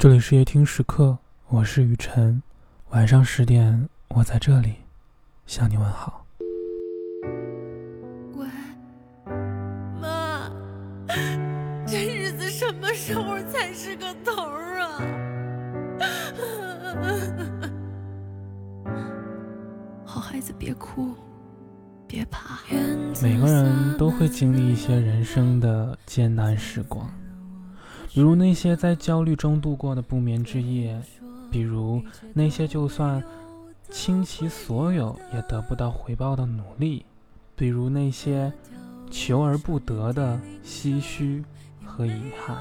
这里是夜听时刻，我是雨晨。晚上十点，我在这里向你问好。喂，妈，这日子什么时候才是个头啊？好孩子，别哭，别怕。每个人都会经历一些人生的艰难时光。比如那些在焦虑中度过的不眠之夜，比如那些就算倾其所有也得不到回报的努力，比如那些求而不得的唏嘘和遗憾。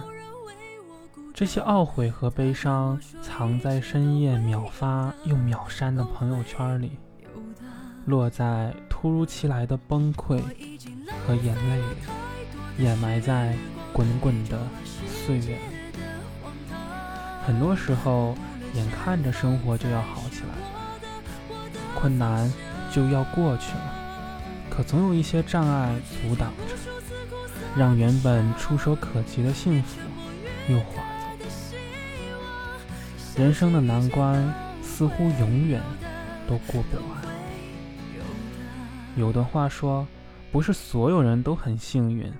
这些懊悔和悲伤藏在深夜秒发又秒删的朋友圈里，落在突如其来的崩溃和眼泪里，掩埋在滚滚的。岁月，很多时候眼看着生活就要好起来，困难就要过去了，可总有一些障碍阻挡着，让原本触手可及的幸福又滑走。人生的难关似乎永远都过不完。有的话说，不是所有人都很幸运，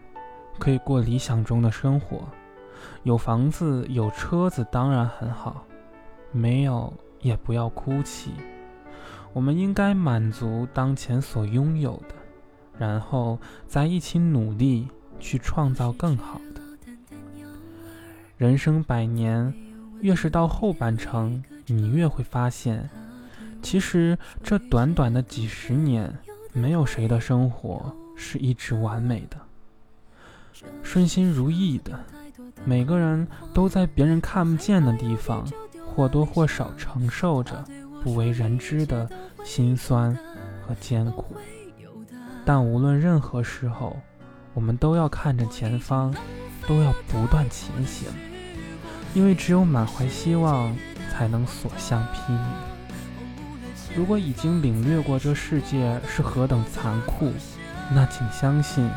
可以过理想中的生活。有房子有车子当然很好，没有也不要哭泣。我们应该满足当前所拥有的，然后再一起努力去创造更好的。人生百年，越是到后半程，你越会发现，其实这短短的几十年，没有谁的生活是一直完美的，顺心如意的。每个人都在别人看不见的地方，或多或少承受着不为人知的辛酸和艰苦。但无论任何时候，我们都要看着前方，都要不断前行，因为只有满怀希望，才能所向披靡。如果已经领略过这世界是何等残酷，那请相信。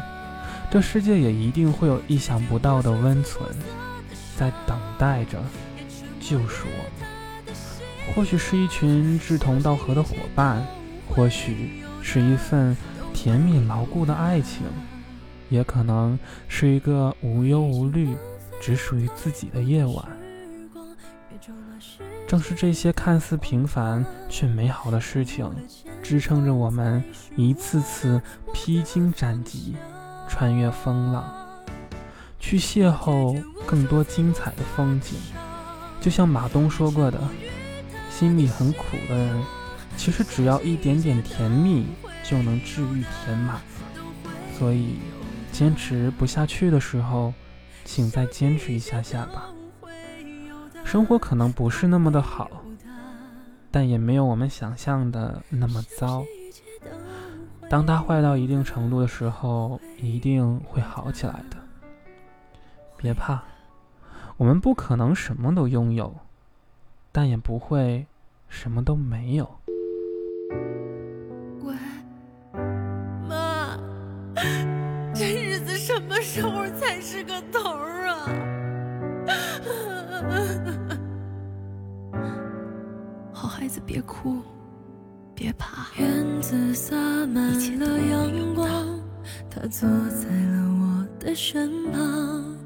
这世界也一定会有意想不到的温存，在等待着救赎我们。或许是一群志同道合的伙伴，或许是一份甜蜜牢固的爱情，也可能是一个无忧无虑、只属于自己的夜晚。正是这些看似平凡却美好的事情，支撑着我们一次次披荆斩棘。穿越风浪，去邂逅更多精彩的风景。就像马东说过的：“心里很苦的人，其实只要一点点甜蜜，就能治愈填满。”所以，坚持不下去的时候，请再坚持一下下吧。生活可能不是那么的好，但也没有我们想象的那么糟。当它坏到一定程度的时候，一定会好起来的。别怕，我们不可能什么都拥有，但也不会什么都没有。喂，妈，这日子什么时候才是个头啊？好孩子，别哭。别怕，院子洒满了阳光，他坐在了我的身旁，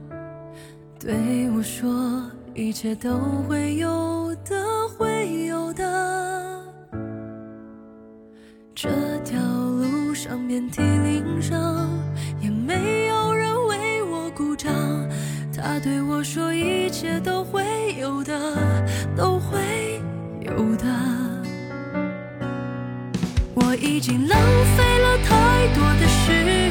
对我说一切都会有的，会有的。这条路上遍体鳞伤，也没有人为我鼓掌。他对我说一切都会有的，都会有的。已经浪费了太多的时，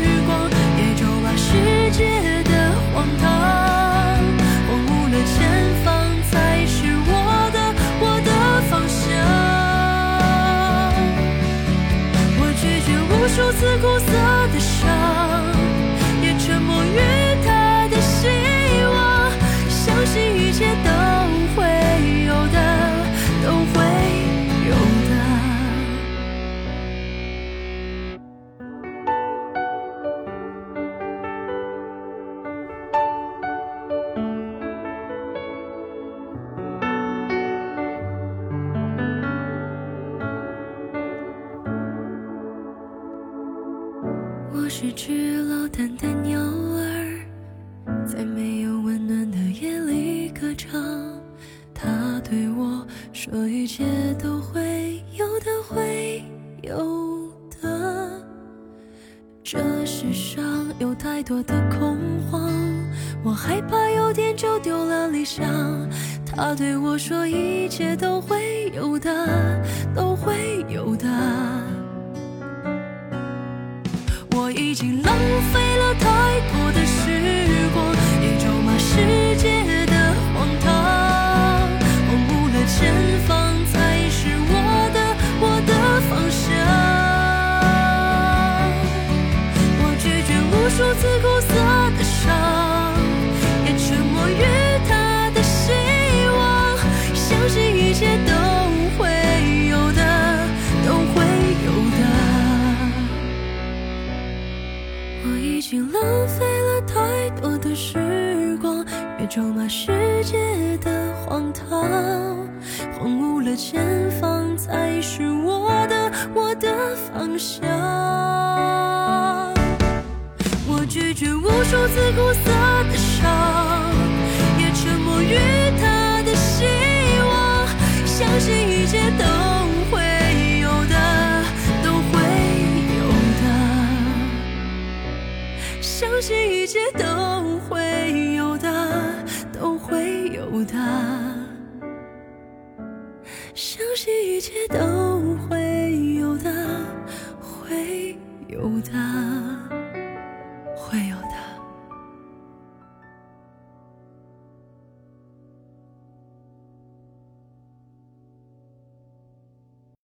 我是只落单的鸟儿，在没有温暖的夜里歌唱。他对我说：“一切都会有的，会有的。”这世上有太多的恐慌，我害怕有天就丢了理想。他对我说：“一切都会有的，已经浪费了太多浪费了太多的时光，也咒骂世界的荒唐，荒芜了前方才是我的，我的方向。我拒绝无数次苦涩的伤，也沉默于他的希望，相信一切都相信一切都会有的都会有的。相信一切都会有的会有的。